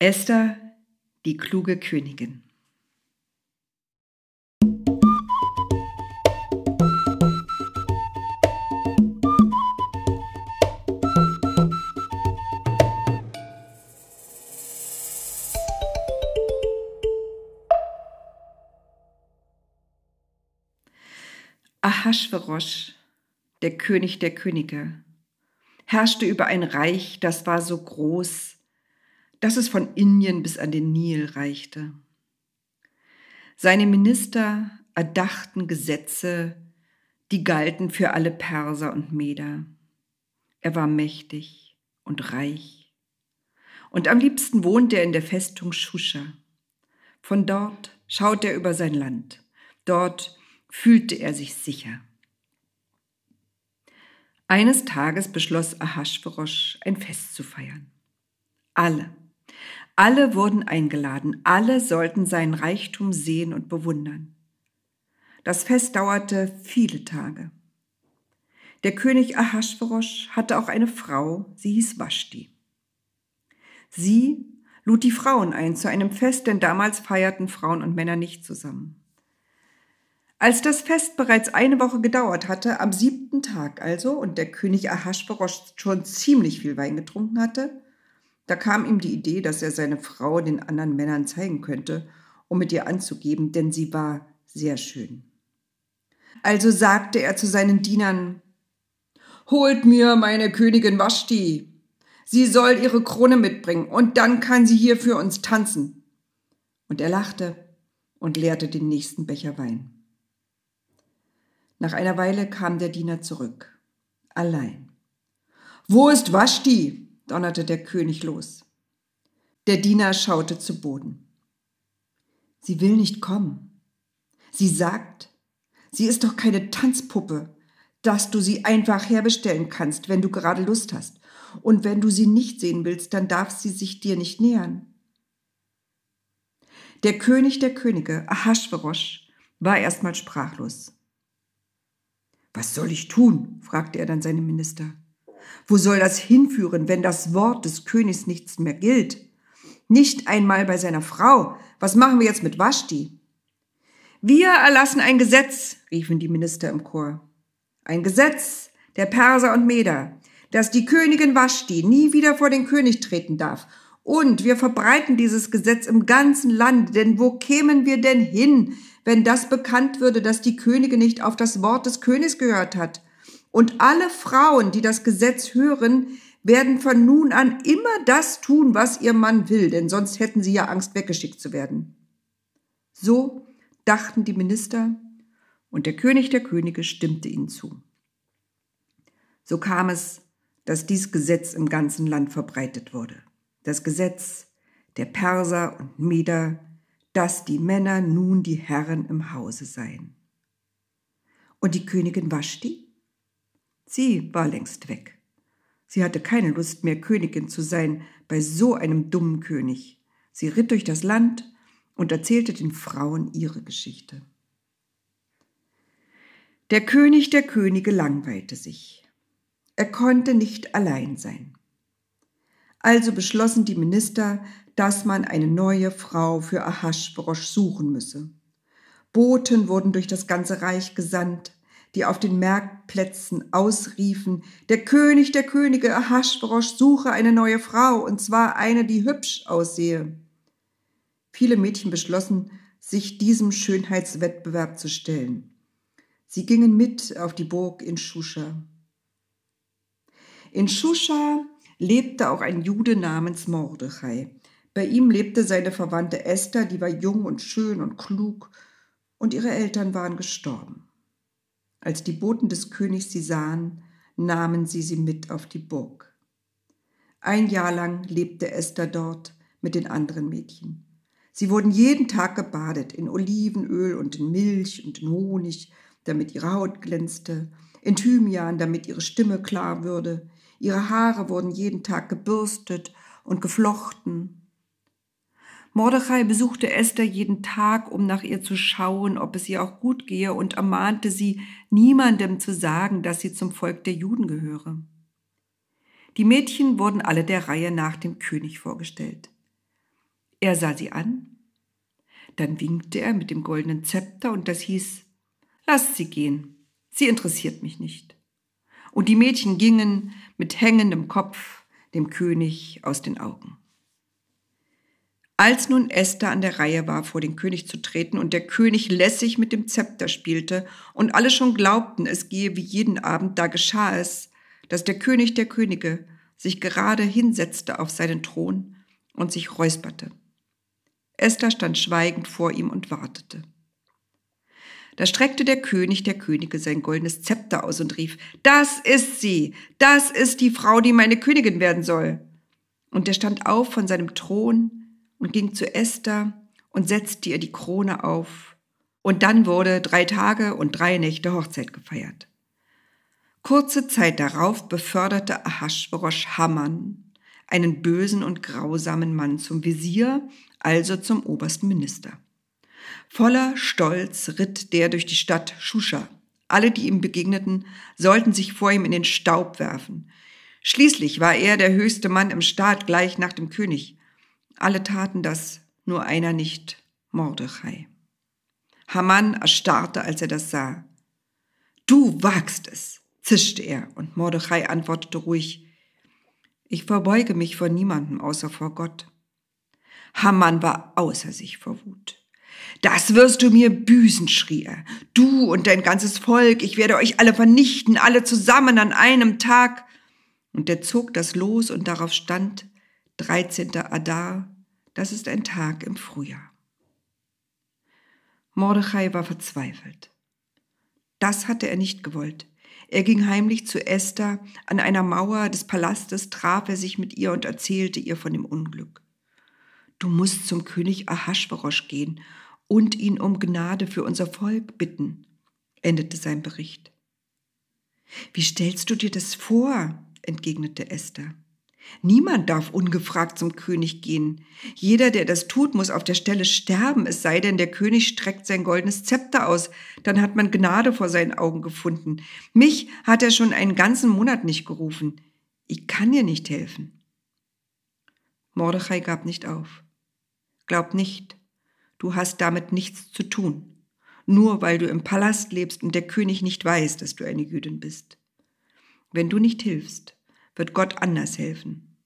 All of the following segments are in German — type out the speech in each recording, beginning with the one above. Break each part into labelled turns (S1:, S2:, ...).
S1: Esther, die kluge Königin. Ahasverosch, der König der Könige, herrschte über ein Reich, das war so groß, dass es von Indien bis an den Nil reichte. Seine Minister erdachten Gesetze, die galten für alle Perser und Meder. Er war mächtig und reich. Und am liebsten wohnte er in der Festung Shusha. Von dort schaute er über sein Land. Dort fühlte er sich sicher. Eines Tages beschloss Ahasverosch, ein Fest zu feiern. Alle, alle wurden eingeladen, alle sollten seinen Reichtum sehen und bewundern. Das Fest dauerte viele Tage. Der König Ahasverosch hatte auch eine Frau, sie hieß Vashti. Sie lud die Frauen ein zu einem Fest, denn damals feierten Frauen und Männer nicht zusammen. Als das Fest bereits eine Woche gedauert hatte, am siebten Tag also, und der König Ahasverosch schon ziemlich viel Wein getrunken hatte, da kam ihm die Idee, dass er seine Frau den anderen Männern zeigen könnte, um mit ihr anzugeben, denn sie war sehr schön. Also sagte er zu seinen Dienern, Holt mir meine Königin Vashti. Sie soll ihre Krone mitbringen und dann kann sie hier für uns tanzen. Und er lachte und leerte den nächsten Becher Wein. Nach einer Weile kam der Diener zurück. Allein. Wo ist Vashti? Donnerte der König los. Der Diener schaute zu Boden. Sie will nicht kommen. Sie sagt, sie ist doch keine Tanzpuppe, dass du sie einfach herbestellen kannst, wenn du gerade Lust hast. Und wenn du sie nicht sehen willst, dann darf sie sich dir nicht nähern. Der König der Könige, Ahasverosch, war erstmal sprachlos. Was soll ich tun? fragte er dann seine Minister. Wo soll das hinführen, wenn das Wort des Königs nichts mehr gilt? Nicht einmal bei seiner Frau. Was machen wir jetzt mit Vashti? Wir erlassen ein Gesetz, riefen die Minister im Chor. Ein Gesetz der Perser und Meder, dass die Königin Vashti nie wieder vor den König treten darf. Und wir verbreiten dieses Gesetz im ganzen Land, denn wo kämen wir denn hin, wenn das bekannt würde, dass die Königin nicht auf das Wort des Königs gehört hat. Und alle Frauen, die das Gesetz hören, werden von nun an immer das tun, was ihr Mann will, denn sonst hätten sie ja Angst, weggeschickt zu werden. So dachten die Minister, und der König der Könige stimmte ihnen zu. So kam es, dass dies Gesetz im ganzen Land verbreitet wurde. Das Gesetz der Perser und Meder, dass die Männer nun die Herren im Hause seien. Und die Königin Vashti? Sie war längst weg. Sie hatte keine Lust mehr, Königin zu sein bei so einem dummen König. Sie ritt durch das Land und erzählte den Frauen ihre Geschichte. Der König der Könige langweilte sich. Er konnte nicht allein sein. Also beschlossen die Minister, dass man eine neue Frau für Ahasverosch suchen müsse. Boten wurden durch das ganze Reich gesandt, die auf den Marktplätzen ausriefen, der König der Könige Ahasverosch suche eine neue Frau, und zwar eine, die hübsch aussehe. Viele Mädchen beschlossen, sich diesem Schönheitswettbewerb zu stellen. Sie gingen mit auf die Burg in Shusha. In Shusha lebte auch ein Jude namens Mordechai. Bei ihm lebte seine Verwandte Esther, die war jung und schön und klug, und ihre Eltern waren gestorben. Als die Boten des Königs sie sahen, nahmen sie sie mit auf die Burg. Ein Jahr lang lebte Esther dort mit den anderen Mädchen. Sie wurden jeden Tag gebadet in Olivenöl und in Milch und in Honig, damit ihre Haut glänzte, in Thymian, damit ihre Stimme klar würde. Ihre Haare wurden jeden Tag gebürstet und geflochten Mordechai besuchte Esther jeden Tag, um nach ihr zu schauen, ob es ihr auch gut gehe, und ermahnte sie, niemandem zu sagen, dass sie zum Volk der Juden gehöre. Die Mädchen wurden alle der Reihe nach dem König vorgestellt. Er sah sie an, dann winkte er mit dem goldenen Zepter und das hieß, lasst sie gehen, sie interessiert mich nicht. Und die Mädchen gingen mit hängendem Kopf dem König aus den Augen. Als nun Esther an der Reihe war, vor den König zu treten und der König lässig mit dem Zepter spielte und alle schon glaubten, es gehe wie jeden Abend, da geschah es, dass der König der Könige sich gerade hinsetzte auf seinen Thron und sich räusperte. Esther stand schweigend vor ihm und wartete. Da streckte der König der Könige sein goldenes Zepter aus und rief, Das ist sie, das ist die Frau, die meine Königin werden soll. Und er stand auf von seinem Thron und ging zu Esther und setzte ihr die Krone auf. Und dann wurde drei Tage und drei Nächte Hochzeit gefeiert. Kurze Zeit darauf beförderte Ahasverosch Haman, einen bösen und grausamen Mann, zum Visier, also zum obersten Minister. Voller Stolz ritt der durch die Stadt Shusha. Alle, die ihm begegneten, sollten sich vor ihm in den Staub werfen. Schließlich war er der höchste Mann im Staat gleich nach dem König. Alle taten das, nur einer nicht, Mordechai. Haman erstarrte, als er das sah. Du wagst es, zischte er, und Mordechai antwortete ruhig, ich verbeuge mich vor niemandem außer vor Gott. Haman war außer sich vor Wut. Das wirst du mir büßen, schrie er. Du und dein ganzes Volk, ich werde euch alle vernichten, alle zusammen an einem Tag. Und er zog das Los und darauf stand 13. Adar, das ist ein Tag im Frühjahr. Mordechai war verzweifelt. Das hatte er nicht gewollt. Er ging heimlich zu Esther, an einer Mauer des Palastes traf er sich mit ihr und erzählte ihr von dem Unglück. Du musst zum König Ahasverosch gehen und ihn um Gnade für unser Volk bitten, endete sein Bericht. Wie stellst du dir das vor? entgegnete Esther. Niemand darf ungefragt zum König gehen. Jeder, der das tut, muss auf der Stelle sterben, es sei denn, der König streckt sein goldenes Zepter aus, dann hat man Gnade vor seinen Augen gefunden. Mich hat er schon einen ganzen Monat nicht gerufen. Ich kann dir nicht helfen. Mordechai gab nicht auf. Glaub nicht, du hast damit nichts zu tun, nur weil du im Palast lebst und der König nicht weiß, dass du eine Jüdin bist. Wenn du nicht hilfst, wird Gott anders helfen.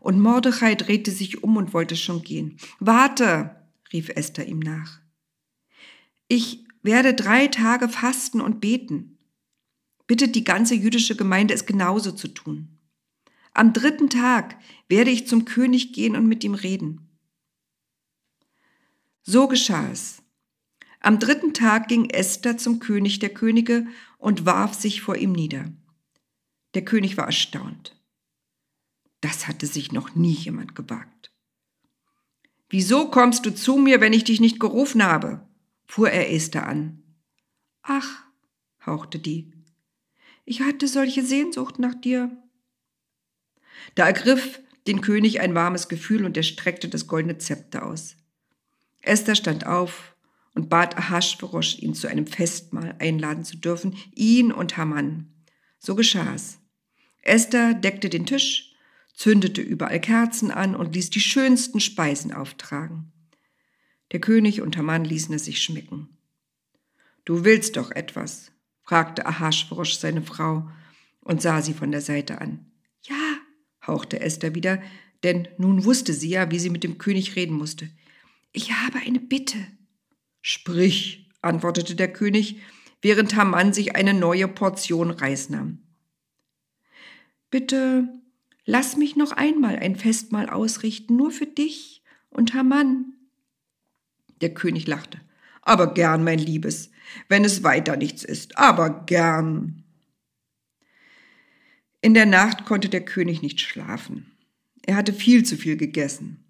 S1: Und Mordechai drehte sich um und wollte schon gehen. Warte, rief Esther ihm nach. Ich werde drei Tage fasten und beten. Bittet die ganze jüdische Gemeinde es genauso zu tun. Am dritten Tag werde ich zum König gehen und mit ihm reden. So geschah es. Am dritten Tag ging Esther zum König der Könige und warf sich vor ihm nieder. Der König war erstaunt. Das hatte sich noch nie jemand gewagt. Wieso kommst du zu mir, wenn ich dich nicht gerufen habe? fuhr er Esther an. Ach, hauchte die, ich hatte solche Sehnsucht nach dir. Da ergriff den König ein warmes Gefühl und er streckte das goldene Zepter aus. Esther stand auf und bat Ahasverosch, ihn zu einem Festmahl einladen zu dürfen, ihn und Haman. So geschah es. Esther deckte den Tisch, zündete überall Kerzen an und ließ die schönsten Speisen auftragen. Der König und Haman ließen es sich schmecken. Du willst doch etwas, fragte Ahasverosch seine Frau und sah sie von der Seite an. Ja, hauchte Esther wieder, denn nun wusste sie ja, wie sie mit dem König reden musste. Ich habe eine Bitte. Sprich, antwortete der König, während Haman sich eine neue Portion Reis nahm. Bitte lass mich noch einmal ein Festmahl ausrichten, nur für dich und Haman. Der König lachte. Aber gern, mein Liebes, wenn es weiter nichts ist, aber gern. In der Nacht konnte der König nicht schlafen. Er hatte viel zu viel gegessen.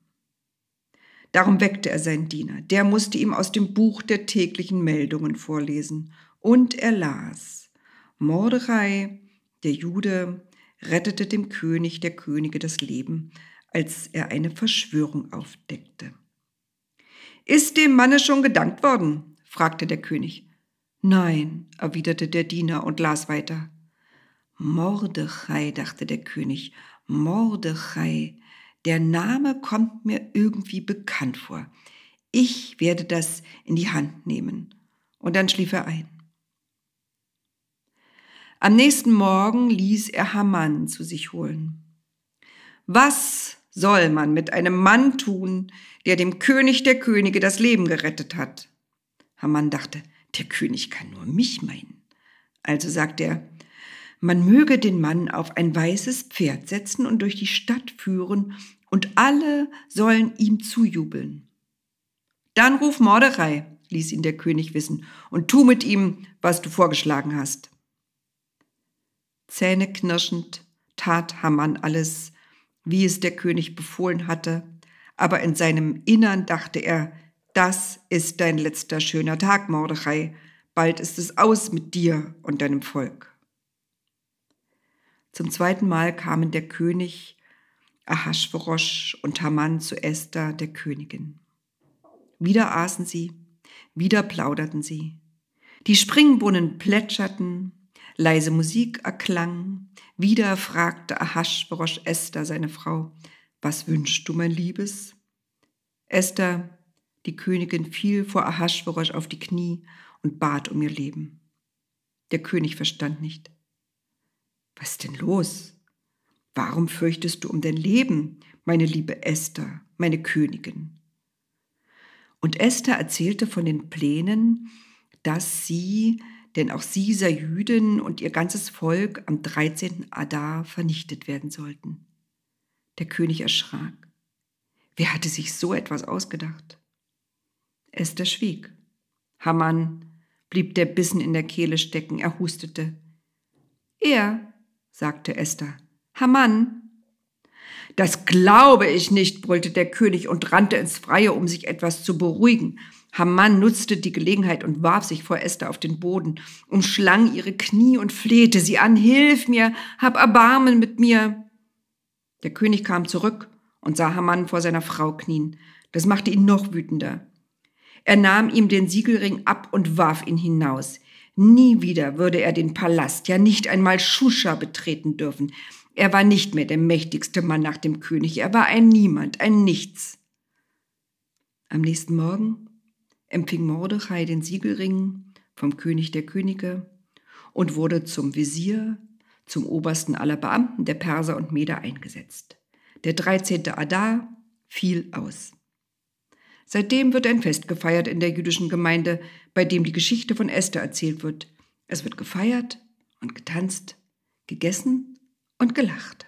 S1: Darum weckte er seinen Diener. Der musste ihm aus dem Buch der täglichen Meldungen vorlesen. Und er las. Mordechai, der Jude, rettete dem König der Könige das Leben, als er eine Verschwörung aufdeckte. Ist dem Manne schon gedankt worden? fragte der König. Nein, erwiderte der Diener und las weiter. Mordechai, dachte der König, Mordechai, Der Name kommt mir irgendwie bekannt vor. Ich werde das in die Hand nehmen. Und dann schlief er ein. Am nächsten Morgen ließ er Haman zu sich holen. Was soll man mit einem Mann tun, der dem König der Könige das Leben gerettet hat? Haman dachte, der König kann nur mich meinen. Also sagte er, man möge den Mann auf ein weißes Pferd setzen und durch die Stadt führen, und alle sollen ihm zujubeln. Dann ruf Mordechai, ließ ihn der König wissen, und tu mit ihm, was du vorgeschlagen hast. Zähneknirschend tat Haman alles, wie es der König befohlen hatte, aber in seinem Innern dachte er, das ist dein letzter schöner Tag, Mordechai, bald ist es aus mit dir und deinem Volk. Zum zweiten Mal kamen der König, Ahasverosch und Haman zu Esther, der Königin. Wieder aßen sie, wieder plauderten sie. Die Springbrunnen plätscherten, leise Musik erklang, wieder fragte Ahasverosch Esther, seine Frau, was wünschst du, mein Liebes? Esther, die Königin, fiel vor Ahasverosch auf die Knie und bat um ihr Leben. Der König verstand nicht. Was ist denn los? Warum fürchtest du um dein Leben, meine liebe Esther, meine Königin? Und Esther erzählte von den Plänen, dass sie, denn auch sie sei Jüdin und ihr ganzes Volk am 13. Adar vernichtet werden sollten. Der König erschrak. Wer hatte sich so etwas ausgedacht? Esther schwieg. Hamann blieb der Bissen in der Kehle stecken, er hustete. Er, sagte Esther. Hamann. Das glaube ich nicht, brüllte der König und rannte ins Freie, um sich etwas zu beruhigen. Haman nutzte die Gelegenheit und warf sich vor Esther auf den Boden, umschlang ihre Knie und flehte sie an, Hilf mir, hab Erbarmen mit mir. Der König kam zurück und sah Haman vor seiner Frau knien. Das machte ihn noch wütender. Er nahm ihm den Siegelring ab und warf ihn hinaus. Nie wieder würde er den Palast, ja nicht einmal Shusha betreten dürfen. Er war nicht mehr der mächtigste Mann nach dem König, er war ein Niemand, ein Nichts. Am nächsten Morgen empfing Mordechai den Siegelring vom König der Könige und wurde zum Visier, zum obersten aller Beamten der Perser und Meder eingesetzt. Der 13. Adar fiel aus. Seitdem wird ein Fest gefeiert in der jüdischen Gemeinde, bei dem die Geschichte von Esther erzählt wird. Es wird gefeiert und getanzt, gegessen und gelacht.